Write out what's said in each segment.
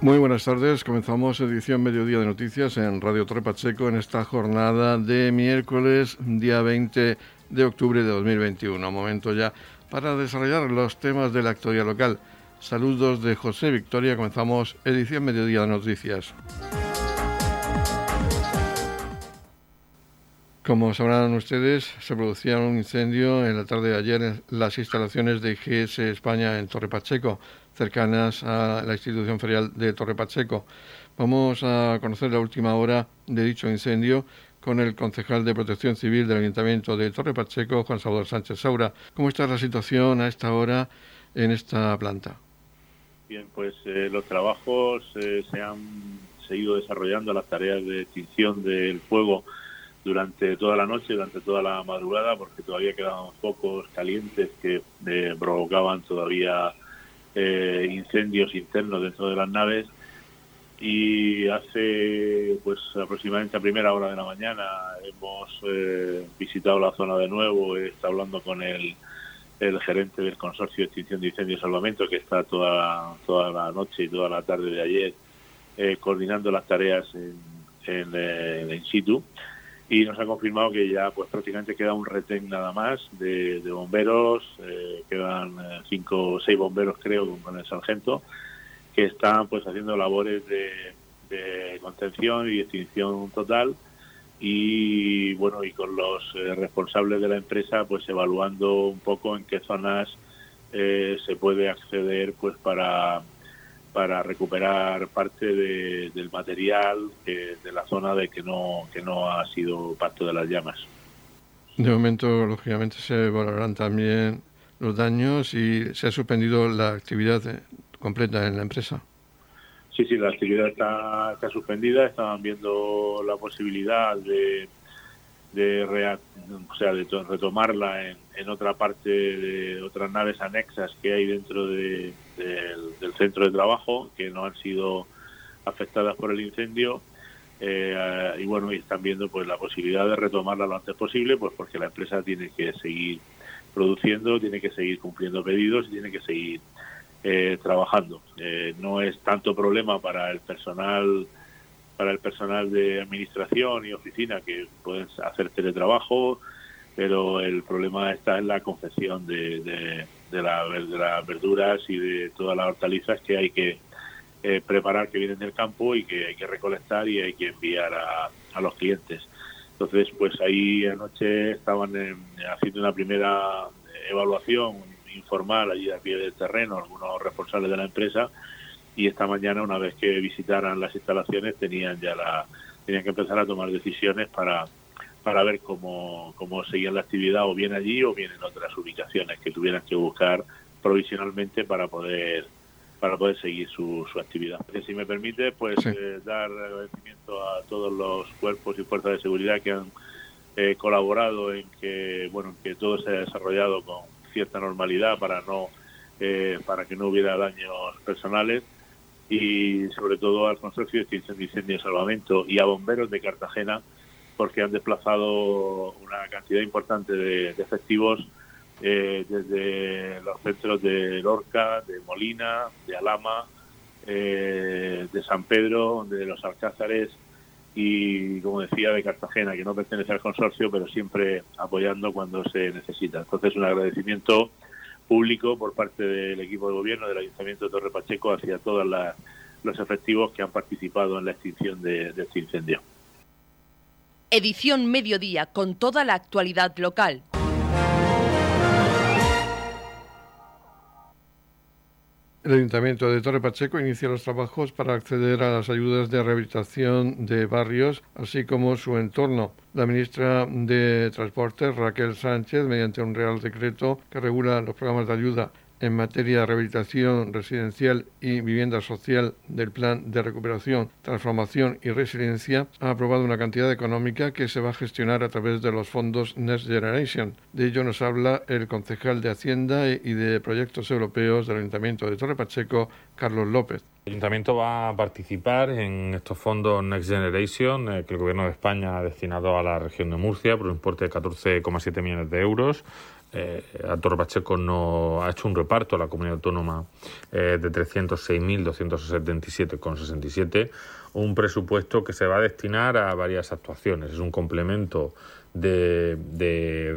Muy buenas tardes. Comenzamos edición Mediodía de Noticias en Radio Torre Pacheco en esta jornada de miércoles, día 20 de octubre de 2021. Momento ya para desarrollar los temas de la actualidad local. Saludos de José Victoria. Comenzamos edición Mediodía de Noticias. Como sabrán ustedes, se producía un incendio en la tarde de ayer en las instalaciones de IGS España en Torre Pacheco, cercanas a la institución ferial de Torre Pacheco. Vamos a conocer la última hora de dicho incendio con el concejal de Protección Civil del Ayuntamiento de Torre Pacheco, Juan Salvador Sánchez Saura. ¿Cómo está la situación a esta hora en esta planta? Bien, pues eh, los trabajos eh, se han seguido desarrollando, las tareas de extinción del fuego durante toda la noche, durante toda la madrugada, porque todavía quedaban focos calientes que eh, provocaban todavía eh, incendios internos dentro de las naves. Y hace pues aproximadamente a primera hora de la mañana hemos eh, visitado la zona de nuevo, he estado hablando con el, el gerente del consorcio de extinción de incendios y salvamento que está toda, toda la noche y toda la tarde de ayer coordinando las tareas en, en, en situ y nos ha confirmado que ya pues prácticamente queda un retén nada más de, bomberos, eh, quedan eh, cinco o seis bomberos creo con, el sargento, que están pues haciendo labores de, contención y extinción total y bueno y con los eh, responsables de la empresa pues evaluando un poco en qué zonas se puede acceder pues para para recuperar parte del material de la zona de que no que no ha sido parte de las llamas. De momento, lógicamente, se valorarán también los daños y se ha suspendido la actividad completa en la empresa. Sí, sí, la actividad está, está suspendida. Estaban viendo la posibilidad de, de, o sea, de retomarla en, en otra parte de otras naves anexas que hay dentro de, del, centro de trabajo que no han sido afectadas por el incendio eh, y bueno y están viendo pues la posibilidad de retomarla lo antes posible pues porque la empresa tiene que seguir produciendo tiene que seguir cumpliendo pedidos y tiene que seguir eh, trabajando. Eh, no es tanto problema para el personal para el personal de administración y oficina que pueden hacer teletrabajo pero el problema está en la confección de, de, las verduras y de todas las hortalizas que hay que eh, preparar que vienen del campo y que hay que recolectar y hay que enviar a, a los clientes. Entonces, pues ahí anoche estaban haciendo una primera evaluación informal allí a pie del terreno, algunos responsables de la empresa, y esta mañana, una vez que visitaran las instalaciones, tenían ya la, tenían que empezar a tomar decisiones para para ver cómo, cómo seguían la actividad o bien allí o bien en otras ubicaciones que tuvieran que buscar provisionalmente para poder para poder seguir su, su actividad. Si me permite, pues eh, dar agradecimiento a todos los cuerpos y fuerzas de seguridad que han eh, colaborado en que bueno que todo se haya desarrollado con cierta normalidad para no eh, para que no hubiera daños personales y sobre todo al consorcio de extinción de incendios y salvamento y a bomberos de Cartagena porque han desplazado una cantidad importante de, efectivos eh, desde los centros de Lorca, de Molina, de Alama, eh, de San Pedro, de los Alcázares y, como decía, de Cartagena, que no pertenece al consorcio, pero siempre apoyando cuando se necesita. Entonces, un agradecimiento público por parte del equipo de gobierno del Ayuntamiento de Torre Pacheco hacia todos los efectivos que han participado en la extinción de este incendio. Edición Mediodía con toda la actualidad local. El Ayuntamiento de Torre Pacheco inicia los trabajos para acceder a las ayudas de rehabilitación de barrios, así como su entorno. La ministra de Transportes, Raquel Sánchez, mediante un real decreto que regula los programas de ayuda en materia de rehabilitación residencial y vivienda social del Plan de Recuperación, Transformación y Resiliencia, ha aprobado una cantidad económica que se va a gestionar a través de los fondos Next Generation. De ello nos habla el concejal de Hacienda y de Proyectos Europeos del Ayuntamiento de Torre Pacheco, Carlos López. El Ayuntamiento va a participar en estos fondos Next Generation eh, que el Gobierno de España ha destinado a la región de Murcia por un importe de 14,7 millones de euros eh, a Torre Pacheco no ha hecho un reparto a la comunidad autónoma eh, de 306.277,67, un presupuesto que se va a destinar a varias actuaciones. Es un complemento de,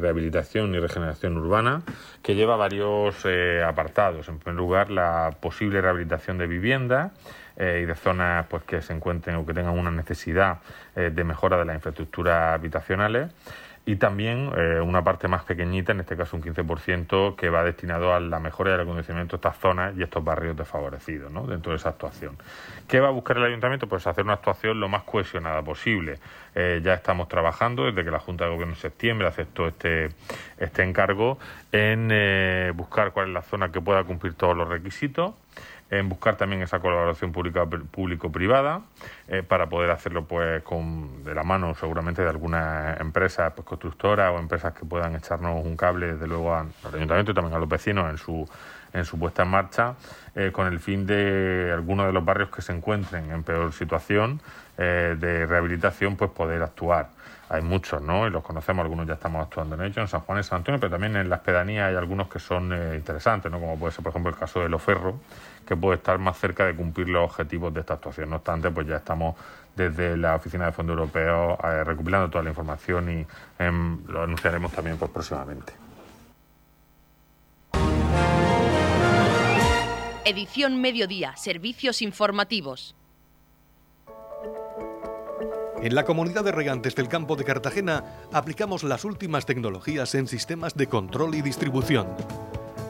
rehabilitación y regeneración urbana que lleva varios eh, apartados. En primer lugar, la posible rehabilitación de viviendas y de zonas pues, que se encuentren o que tengan una necesidad de mejora de las infraestructuras habitacionales y también eh, una parte más pequeñita, en este caso un 15%, que va destinado a la mejora del acondicionamiento de estas zonas y estos barrios desfavorecidos ¿no? dentro de esa actuación. ¿Qué va a buscar el ayuntamiento? Pues hacer una actuación lo más cohesionada posible. Eh, ya estamos trabajando desde que la Junta de Gobierno en septiembre aceptó este, este encargo en eh, buscar cuál es la zona que pueda cumplir todos los requisitos en buscar también esa colaboración público-privada eh, para poder hacerlo pues con de la mano seguramente de algunas empresas pues, constructoras o empresas que puedan echarnos un cable desde luego al ayuntamiento y también a los vecinos en su en su puesta en marcha eh, con el fin de algunos de los barrios que se encuentren en peor situación eh, de rehabilitación pues poder actuar hay muchos, ¿no? Y los conocemos, algunos ya estamos actuando en ellos, en San Juan y San Antonio, pero también en las pedanías hay algunos que son interesantes, ¿no? Como puede ser, por ejemplo, el caso de Loferro, que puede estar más cerca de cumplir los objetivos de esta actuación. No obstante, pues ya estamos desde la Oficina de Fondo Europeo eh, recopilando toda la información y em, lo anunciaremos también pues, próximamente. Edición Mediodía, Servicios Informativos. En la comunidad de regantes del campo de Cartagena aplicamos las últimas tecnologías en sistemas de control y distribución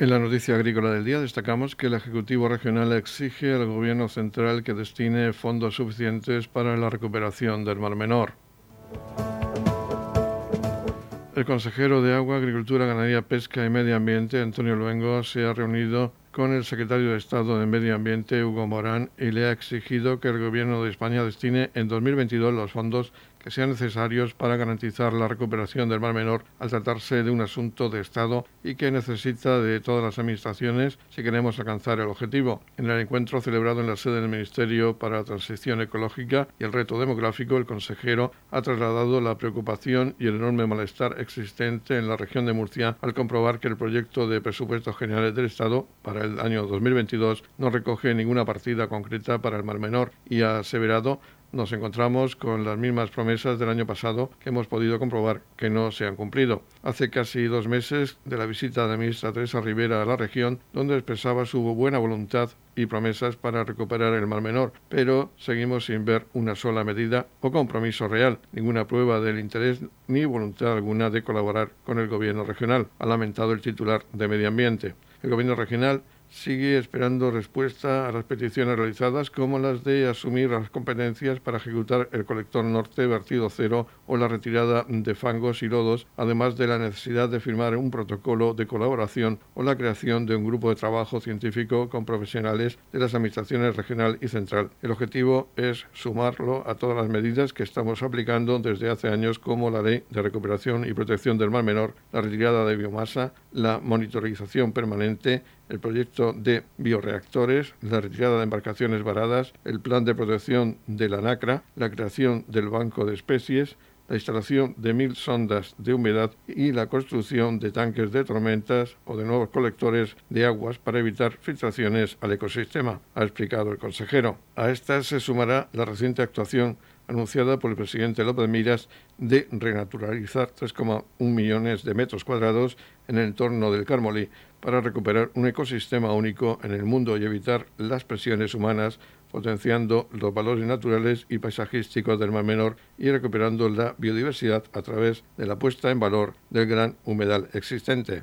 En la noticia agrícola del día destacamos que el Ejecutivo Regional exige al Gobierno Central que destine fondos suficientes para la recuperación del Mar Menor. El consejero de Agua, Agricultura, Ganadería, Pesca y Medio Ambiente, Antonio Luengo, se ha reunido con el secretario de Estado de Medio Ambiente, Hugo Morán, y le ha exigido que el Gobierno de España destine en 2022 los fondos que sean necesarios para garantizar la recuperación del Mar Menor al tratarse de un asunto de Estado y que necesita de todas las administraciones si queremos alcanzar el objetivo. En el encuentro celebrado en la sede del Ministerio para la Transición Ecológica y el Reto Demográfico, el consejero ha trasladado la preocupación y el enorme malestar existente en la región de Murcia al comprobar que el proyecto de presupuestos generales del Estado para el año 2022 no recoge ninguna partida concreta para el Mar Menor y ha aseverado nos encontramos con las mismas promesas del año pasado que hemos podido comprobar que no se han cumplido. Hace casi dos meses de la visita de la ministra Teresa Rivera a la región, donde expresaba su buena voluntad y promesas para recuperar el Mar Menor, pero seguimos sin ver una sola medida o compromiso real, ninguna prueba del interés ni voluntad alguna de colaborar con el gobierno regional, ha lamentado el titular de Medio Ambiente. El gobierno regional sigue esperando respuesta a las peticiones realizadas como las de asumir las competencias para ejecutar el colector norte vertido cero o la retirada de fangos y lodos, además de la necesidad de firmar un protocolo de colaboración o la creación de un grupo de trabajo científico con profesionales de las administraciones regional y central. El objetivo es sumarlo a todas las medidas que estamos aplicando desde hace años como la Ley de Recuperación y Protección del Mar Menor, la retirada de biomasa, la monitorización permanente, el proyecto de bioreactores, la retirada de embarcaciones varadas, el plan de protección de la NACRA, la creación del banco de especies, la instalación de mil sondas de humedad y la construcción de tanques de tormentas o de nuevos colectores de aguas para evitar filtraciones al ecosistema, ha explicado el consejero. A esta se sumará la reciente actuación anunciada por el presidente López Miras de renaturalizar 3,1 millones de metros cuadrados en el entorno del Carmolí para recuperar un ecosistema único en el mundo y evitar las presiones humanas, potenciando los valores naturales y paisajísticos del Mar Menor y recuperando la biodiversidad a través de la puesta en valor del gran humedal existente.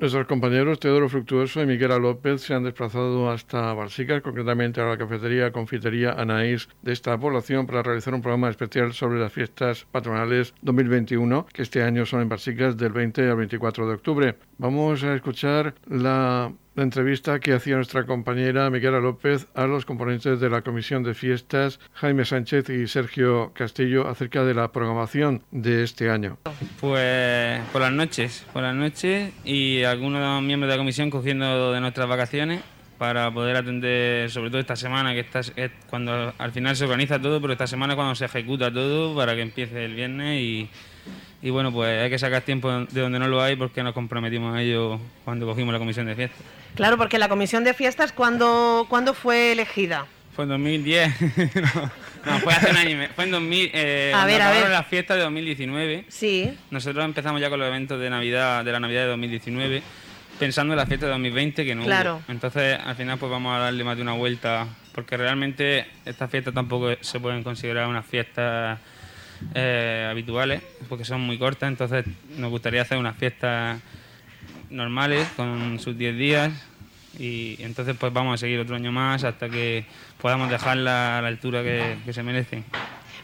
Nuestros compañeros Teodoro Fructuoso y Miguel López se han desplazado hasta Balsicas, concretamente a la cafetería Confitería Anaís de esta población, para realizar un programa especial sobre las fiestas patronales 2021, que este año son en Balsicas del 20 al 24 de octubre. Vamos a escuchar la la entrevista que hacía nuestra compañera Miguela López a los componentes de la Comisión de Fiestas, Jaime Sánchez y Sergio Castillo, acerca de la programación de este año. Pues por las noches, por las noches y algunos miembros de la comisión cogiendo de nuestras vacaciones para poder atender, sobre todo esta semana, que esta, es cuando al final se organiza todo, pero esta semana cuando se ejecuta todo para que empiece el viernes y y bueno, pues hay que sacar tiempo de donde no lo hay porque nos comprometimos a ello cuando cogimos la comisión de fiestas. Claro, porque la comisión de fiestas, ¿cuándo, ¿cuándo fue elegida? Fue en 2010. no, fue hace un año. Fue en 2000. Eh, a ver, a ver. las fiestas de 2019. Sí. Nosotros empezamos ya con los eventos de Navidad, de la Navidad de 2019, pensando en la fiesta de 2020 que no claro. Entonces, al final, pues vamos a darle más de una vuelta, porque realmente estas fiestas tampoco se pueden considerar unas fiestas eh, habituales, porque son muy cortas, entonces nos gustaría hacer unas fiestas normales con sus 10 días y entonces pues vamos a seguir otro año más hasta que podamos dejarla a la altura que, que se merecen.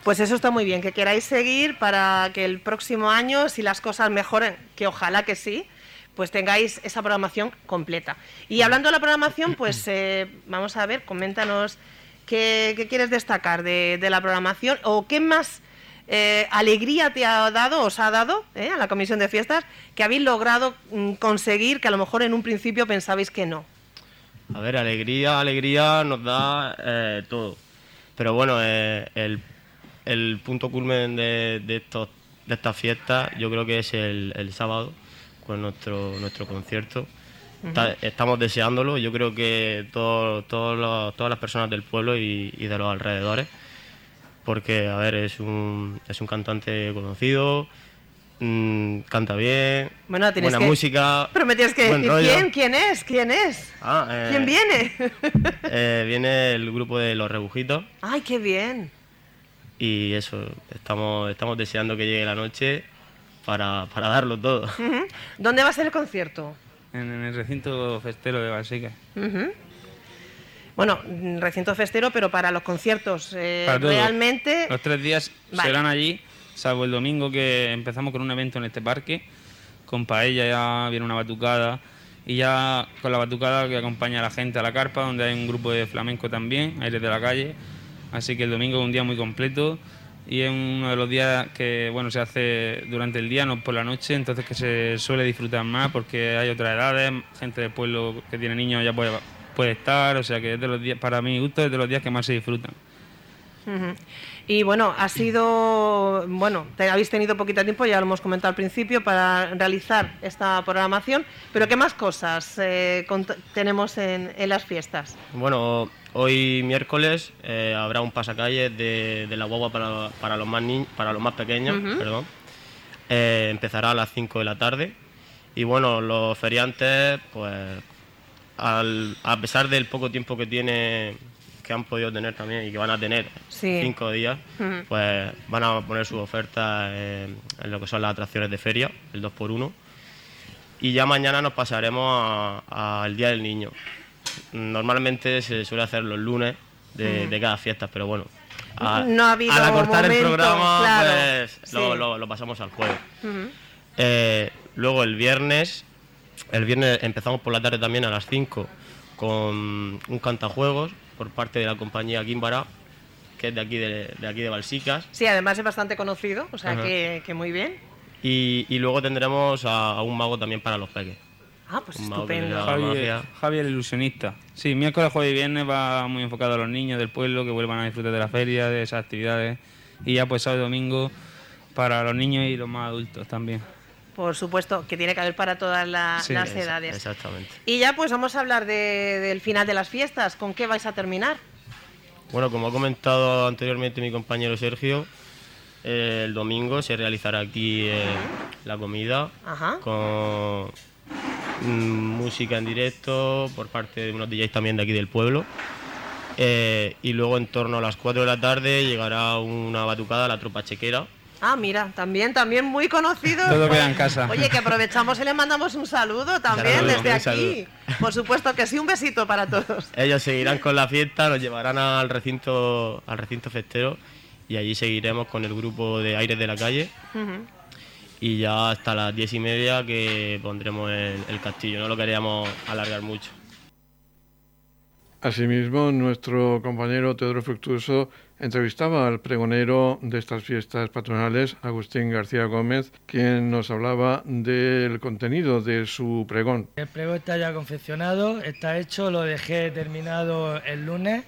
Pues eso está muy bien, que queráis seguir para que el próximo año, si las cosas mejoren, que ojalá que sí, pues tengáis esa programación completa. Y hablando de la programación, pues eh, vamos a ver, coméntanos qué, quieres destacar de, de, la programación o qué más eh, alegría te ha dado, os ha dado eh, a la comisión de fiestas, que habéis logrado mm, conseguir que a lo mejor en un principio pensabais que no? A ver, alegría, alegría nos da eh, todo. Pero bueno, el, el, punto culmen de, de, estos, de estas fiestas yo creo que es el, sábado, con nuestro, nuestro concierto. estamos deseándolo, yo creo que todo, todas las personas del pueblo y de los alrededores porque, a ver, es un, es un cantante conocido, mmm, canta bien, bueno, buena música. Pero me tienes que decir quién, quién es, quién es. Ah, eh, ¿Quién viene? eh, viene el grupo de Los Rebujitos. ¡Ay, qué bien! Y eso, estamos, estamos deseando que llegue la noche para, para darlo todo. ¿Dónde va a ser el concierto? En, el recinto festero de Basica. Bueno, recinto festero, pero para los conciertos eh, realmente... Los tres días serán allí, salvo el domingo que empezamos con un evento en este parque, con paella, ya viene una batucada, y ya con la batucada que acompaña a la gente a la carpa, donde hay un grupo de flamenco también, aires de la calle. Así que el domingo es un día muy completo y es uno de los días que bueno se hace durante el día, no por la noche, entonces que se suele disfrutar más porque hay otras edades, gente del pueblo que tiene niños ya puede puede estar, o sea que es de los días, para mí gusto es de los días que más se disfrutan. Y bueno, ha sido, bueno, te, habéis tenido poquito tiempo, ya lo hemos comentado al principio, para realizar esta programación, pero ¿qué más cosas eh, tenemos en, las fiestas? Bueno, hoy miércoles eh, habrá un pasacalle de, de la guagua para, para, los más para los más pequeños, perdón. Eh, empezará a las 5 de la tarde y bueno, los feriantes, pues a pesar del poco tiempo que tiene que han podido tener también y que van a tener cinco días, pues van a poner su oferta en, lo que son las atracciones de feria, el 2x1. Y ya mañana nos pasaremos al Día del Niño. Normalmente se suele hacer los lunes de, cada fiesta, pero bueno, a, no ha habido al acortar el programa, pues lo, pasamos al jueves. Eh, luego el viernes el viernes empezamos por la tarde también a las 5 con un cantajuegos por parte de la compañía Gimbara, que es de aquí de, aquí de Balsicas. Sí, además es bastante conocido, o sea que, muy bien. Y, luego tendremos a, un mago también para los peques. Ah, pues estupendo. Javier, el ilusionista. Sí, miércoles, jueves y viernes va muy enfocado a los niños del pueblo que vuelvan a disfrutar de la feria, de esas actividades. Y ya pues sábado y domingo para los niños y los más adultos también. Por supuesto, que tiene que haber para todas la- Sí, las edades. Exactamente. Y ya pues vamos a hablar de- del final de las fiestas. ¿Con qué vais a terminar? Bueno, como ha comentado anteriormente mi compañero Sergio, eh, el domingo se realizará aquí eh, la comida Ajá. con mm, música en directo por parte de unos DJs también de aquí del pueblo. Eh, y luego en torno a las 4 de la tarde llegará una batucada a la tropa chequera. Ah, mira, también, también muy conocido. Todo queda en casa. Oye, que aprovechamos y le mandamos un saludo también Saludo, desde aquí. Por supuesto que sí, un besito para todos. Ellos seguirán con la fiesta, nos llevarán al recinto, al recinto festero y allí seguiremos con el grupo de Aires de la Calle y ya hasta las diez y media que pondremos el, el castillo. No lo queríamos alargar mucho. Asimismo, nuestro compañero Teodoro Fructuoso entrevistaba al pregonero de estas fiestas patronales, Agustín García Gómez, quien nos hablaba del contenido de su pregón. El pregón está ya confeccionado, está hecho, lo dejé terminado el lunes,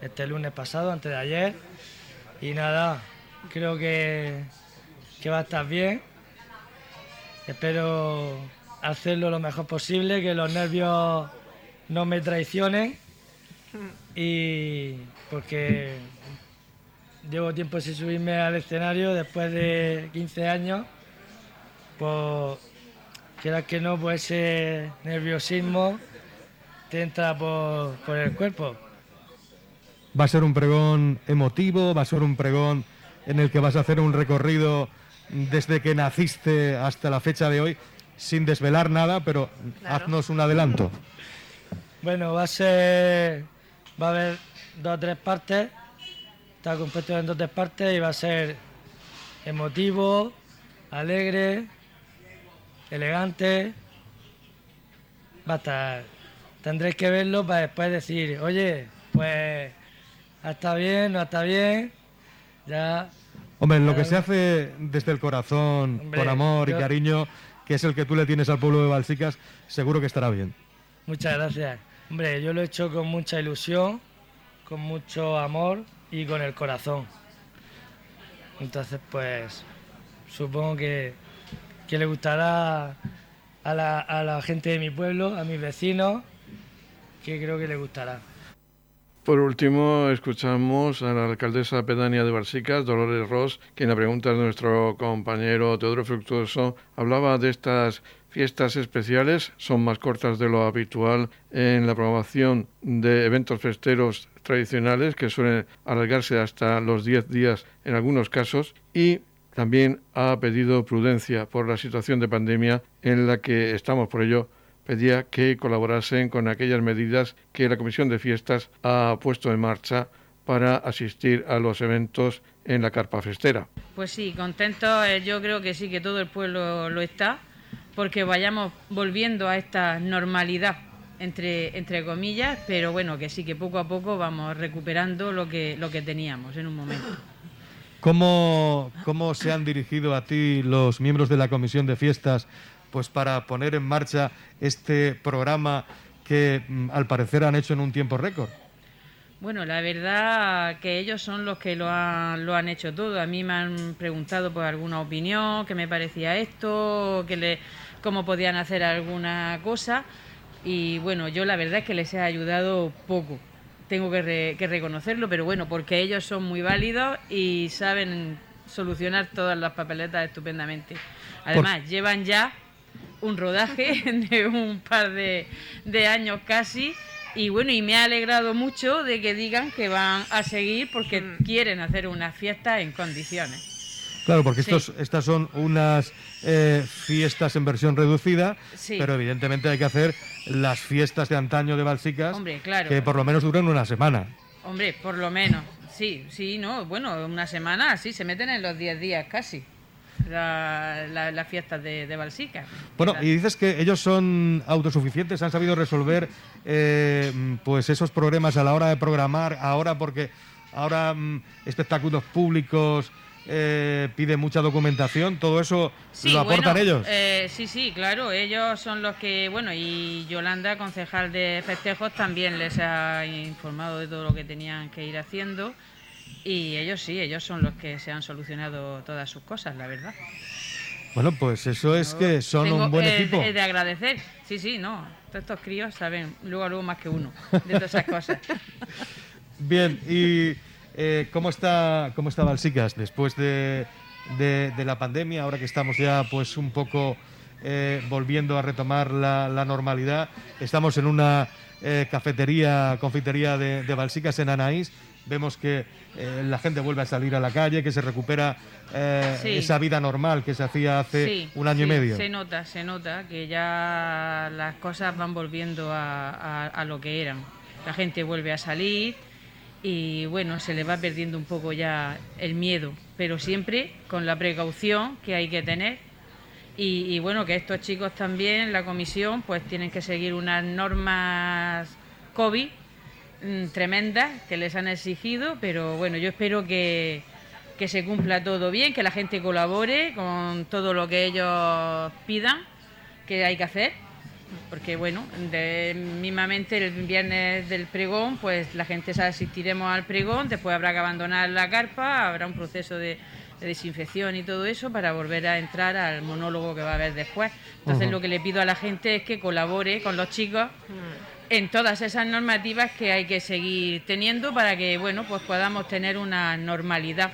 este lunes pasado, antes de ayer. Y nada, creo que, que va a estar bien. Espero hacerlo lo mejor posible, que los nervios no me traicionen. Y porque llevo tiempo sin subirme al escenario después de 15 años, pues quieras que no, pues ese nerviosismo te entra por, por el cuerpo. Va a ser un pregón emotivo, va a ser un pregón en el que vas a hacer un recorrido desde que naciste hasta la fecha de hoy, sin desvelar nada, pero Claro. haznos un adelanto. Bueno, va a ser. Va a haber dos o tres partes. Está compuesto en dos o tres partes y va a ser emotivo, alegre, elegante. Va a estar. Tendréis que verlo para después decir, oye, pues. estado bien, no estado bien. Ya. Hombre, lo que se hace desde el corazón, Hombre, con amor y cariño, que es el que tú le tienes al pueblo de Balsicas, seguro que estará bien. Muchas gracias. Hombre, yo lo he hecho con mucha ilusión, con mucho amor y con el corazón. Entonces, pues, supongo que, que le gustará a la, a la gente de mi pueblo, a mis vecinos, que creo que le gustará. Por último, escuchamos a la alcaldesa pedánea de Barsicas, Dolores Ross, quien a preguntas de nuestro compañero Teodoro Fructuoso hablaba de estas fiestas especiales, son más cortas de lo habitual en la programación de eventos festeros tradicionales que suelen alargarse hasta los 10 días en algunos casos y también ha pedido prudencia por la situación de pandemia en la que estamos. Por ello, pedía que colaborasen con aquellas medidas que la Comisión de Fiestas ha puesto en marcha para asistir a los eventos en la carpa festera. Pues sí, contento. eh, Yo creo que sí, que todo el pueblo lo está, porque vayamos volviendo a esta normalidad, entre, entre comillas, pero bueno, que sí, que poco a poco vamos recuperando lo que, lo que teníamos en un momento. ¿Cómo, ¿Cómo se han dirigido a ti los miembros de la Comisión de Fiestas pues para poner en marcha este programa que mm, al parecer han hecho en un tiempo récord? Bueno, la verdad que ellos son los que lo han, lo han hecho todo. A mí me han preguntado por alguna opinión, qué me parecía esto, que le, cómo podían hacer alguna cosa. Y bueno, yo la verdad es que les he ayudado poco. Tengo que, re- que reconocerlo, pero bueno, porque ellos son muy válidos y saben solucionar todas las papeletas estupendamente. Además, llevan ya un rodaje de un par de, de años casi. Y bueno, y me ha alegrado mucho de que digan que van a seguir porque quieren hacer una fiesta en condiciones. Claro, porque Sí. estos, estas son unas eh, fiestas en versión reducida, Sí. pero evidentemente hay que hacer las fiestas de antaño de Balsicas, Hombre, claro. que por lo menos duran una semana. Hombre, por lo menos. Sí, sí, no. Bueno, una semana, sí, se meten en los 10 días casi. La- la- las fiestas de, de Balsica. Bueno, y dices que ellos son autosuficientes, han sabido resolver eh, pues esos problemas a la hora de programar, ahora porque ahora mm, espectáculos públicos eh, pide mucha documentación, todo eso Sí, lo aportan bueno, ellos. eh, sí, sí, claro, ellos son los que, bueno, y Yolanda, concejal de festejos, también les ha informado de todo lo que tenían que ir haciendo. Y ellos sí, ellos son los que se han solucionado todas sus cosas, la verdad. Bueno, pues eso es que son Tengo- un buen eh, equipo. eh, de agradecer. Sí, sí, no. Todos estos críos saben, luego, luego más que uno, de todas esas cosas. Bien, y eh, ¿cómo está cómo está Balsicas después de, de- de la pandemia, ahora que estamos ya pues un poco eh, volviendo a retomar la, la normalidad? Estamos en una eh, cafetería, confitería de, de Balsicas en Anaís. Vemos que eh, la gente vuelve a salir a la calle, que se recupera eh, Sí. esa vida normal que se hacía hace Sí, un año y medio. Se nota, se nota que ya las cosas van volviendo a, a- a lo que eran. La gente vuelve a salir y bueno, se le va perdiendo un poco ya el miedo, pero siempre con la precaución que hay que tener. Y, y bueno, que estos chicos también, la comisión, pues tienen que seguir unas normas COVID mm, tremendas que les han exigido, pero bueno, yo espero que, que se cumpla todo bien, que la gente colabore con todo lo que ellos pidan que hay que hacer. Porque bueno, de, mismamente el viernes del pregón, pues la gente se asistiremos al pregón, después habrá que abandonar la carpa, habrá un proceso de, de desinfección y todo eso para volver a entrar al monólogo que va a haber después. Entonces lo que le pido a la gente es que colabore con los chicos en todas esas normativas que hay que seguir teniendo para que bueno pues podamos tener una normalidad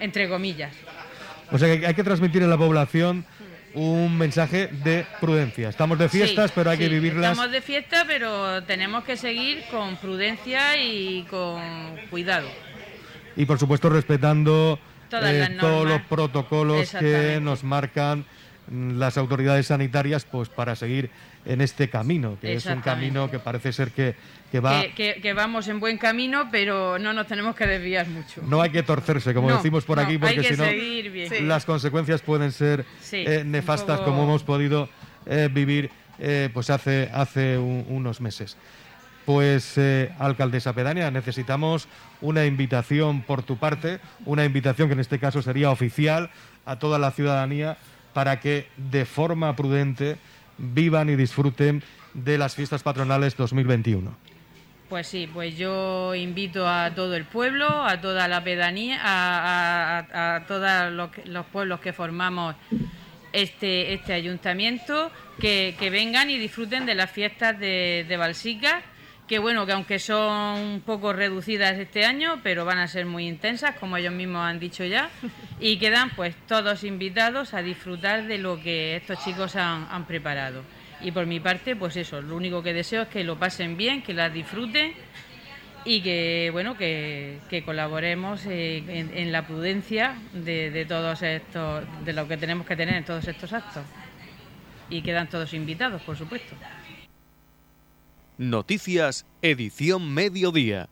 entre comillas. O sea que hay que transmitir a la población un mensaje de prudencia. Estamos de fiestas, Sí, pero hay que vivirlas estamos de fiesta pero tenemos que seguir con prudencia y con cuidado. Y por supuesto respetando Todas eh, todos los protocolos que nos marcan las autoridades sanitarias pues para seguir en este camino, que es un camino que parece ser que, que va... que, que- que vamos en buen camino pero no nos tenemos que desviar mucho No hay que torcerse, como No, decimos por no, aquí, porque que si no seguir bien. Sí. las consecuencias pueden ser Sí, eh, nefastas poco- como hemos podido eh, vivir eh, pues hace, hace un- unos meses. Pues, eh, alcaldesa pedánea, necesitamos una invitación por tu parte, una invitación que en este caso sería oficial a toda la ciudadanía para que de forma prudente vivan y disfruten de las fiestas patronales 2021. Pues sí, pues yo invito a todo el pueblo, a toda la pedanía, a, todos los, pueblos que formamos este, este ayuntamiento, que, que vengan y disfruten de las fiestas de, de Balsica, que bueno, que aunque son un poco reducidas este año, pero van a ser muy intensas, como ellos mismos han dicho ya, y quedan pues todos invitados a disfrutar de lo que estos chicos han, preparado. Y por mi parte, pues eso, lo único que deseo es que lo pasen bien, que las disfruten y que bueno que, que colaboremos en, la prudencia de, de todos estos de lo que tenemos que tener en todos estos actos. Y quedan todos invitados por supuesto Noticias, edición mediodía.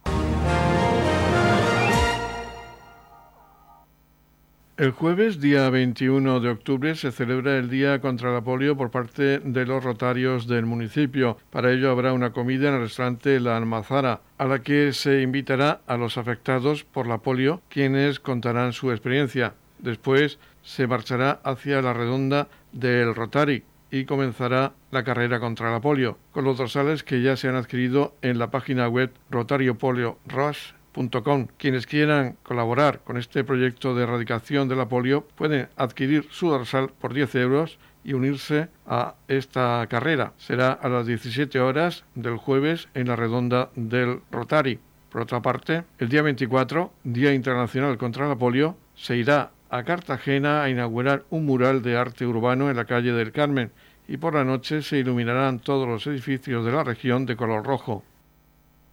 El jueves, día 21 de octubre, se celebra el Día contra la Polio por parte de los rotarios del municipio. Para ello habrá una comida en el restaurante La Almazara, a la que se invitará a los afectados por la polio, quienes contarán su experiencia. Después se marchará hacia la redonda del Rotary y comenzará la carrera contra la polio, con los dorsales que ya se han adquirido en la página web rotariopoliorush.com. Quienes quieran colaborar con este proyecto de erradicación de la polio pueden adquirir su dorsal por 10 euros y unirse a esta carrera. Será a las 17 horas del jueves en la redonda del Rotary. Por otra parte, el día 24, Día Internacional contra la Polio, se irá a Cartagena a inaugurar un mural de arte urbano en la calle del Carmen y por la noche se iluminarán todos los edificios de la región de color rojo.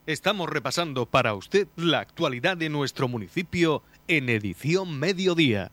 Estamos repasando para usted la actualidad de nuestro municipio en edición mediodía.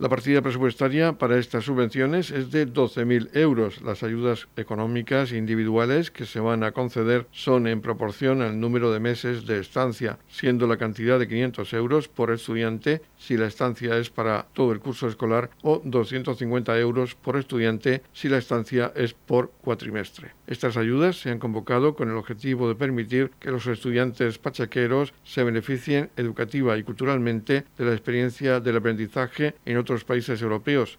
La partida presupuestaria para estas subvenciones es de 12.000 euros. Las ayudas económicas individuales que se van a conceder son en proporción al número de meses de estancia, siendo la cantidad de 500 euros por estudiante si la estancia es para todo el curso escolar o 250 euros por estudiante si la estancia es por cuatrimestre. Estas ayudas se han convocado con el objetivo de permitir que los estudiantes pachaqueros se beneficien educativa y culturalmente de la experiencia del aprendizaje en otros países europeos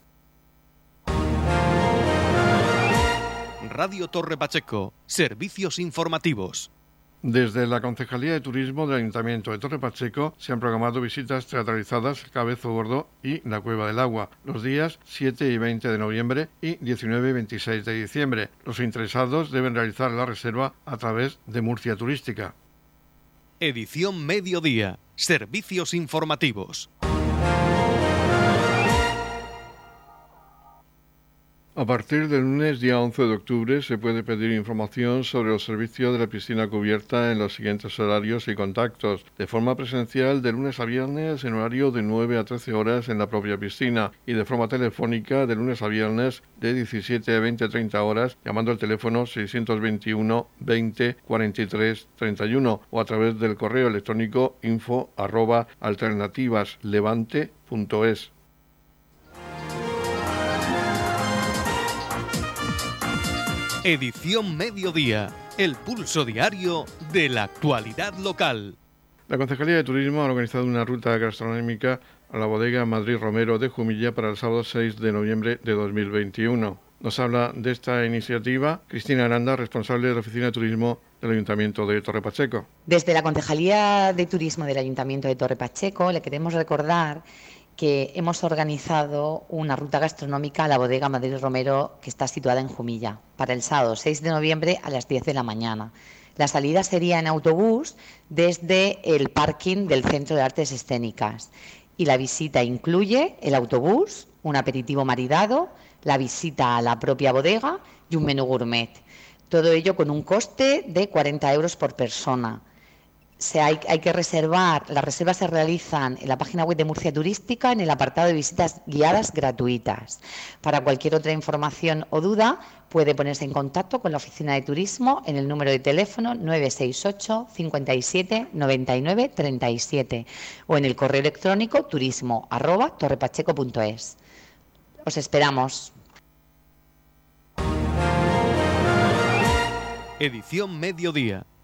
Radio Torre Pacheco, servicios informativos. Desde la Concejalía de Turismo del Ayuntamiento de Torre Pacheco se han programado visitas teatralizadas Cabezo Gordo y la Cueva del Agua los días 7 y 20 de noviembre y 19 y 26 de diciembre. Los interesados deben realizar la reserva a través de Murcia Turística. Edición Mediodía, servicios informativos. A partir del lunes día 11 de octubre se puede pedir información sobre los servicios de la piscina cubierta en los siguientes horarios y contactos. De forma presencial de lunes a viernes en horario de 9 a 13 horas en la propia piscina y de forma telefónica de lunes a viernes de 17 a 20 a 30 horas llamando al teléfono 621 20 43 31 o a través del correo electrónico info alternativaslevante.es. Edición Mediodía, el pulso diario de la actualidad local. La Concejalía de Turismo ha organizado una ruta gastronómica a la bodega Madrid Romero de Jumilla para el sábado 6 de noviembre de 2021. Nos habla de esta iniciativa Cristina Aranda, responsable de la Oficina de Turismo del Ayuntamiento de Torre Pacheco. Desde la Concejalía de Turismo del Ayuntamiento de Torre Pacheco le queremos recordar que hemos organizado una ruta gastronómica a la bodega Madrid Romero que está situada en Jumilla para el sábado 6 de noviembre a las 10 de la mañana. La salida sería en autobús desde el parking del Centro de Artes Escénicas y la visita incluye el autobús, un aperitivo maridado, la visita a la propia bodega y un menú gourmet. Todo ello con un coste de 40 euros por persona hay, que reservar, las reservas se realizan en la página web de Murcia Turística en el apartado de visitas guiadas gratuitas. Para cualquier otra información o duda, puede ponerse en contacto con la oficina de turismo en el número de teléfono 968 57 99 37 o en el correo electrónico turismo arroba torrepacheco.es. Os esperamos. Edición Mediodía.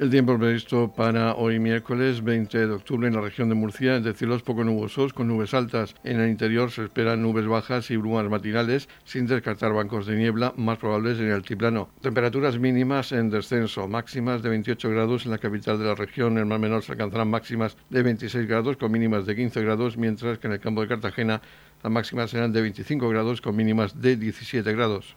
El tiempo previsto para hoy miércoles 20 de octubre en la región de Murcia es de cielos poco nubosos con nubes altas. En el interior se esperan nubes bajas y brumas matinales sin descartar bancos de niebla más probables en el altiplano. Temperaturas mínimas en descenso, máximas de 28 grados en la capital de la región. En el mar menor se alcanzarán máximas de 26 grados con mínimas de 15 grados, mientras que en el campo de Cartagena las máximas serán de 25 grados con mínimas de 17 grados.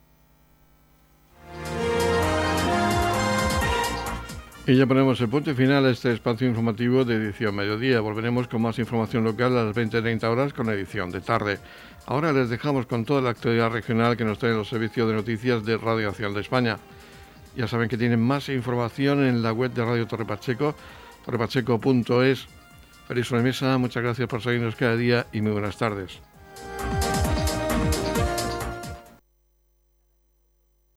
Y ya ponemos el punto final a este espacio informativo de edición mediodía. Volveremos con más información local a las 20-30 horas con edición de tarde. Ahora les dejamos con toda la actualidad regional que nos traen los servicios de noticias de Radio Nacional de España. Ya saben que tienen más información en la web de Radio Torre Pacheco, torrepacheco.es. Feliz mesa, muchas gracias por seguirnos cada día y muy buenas tardes.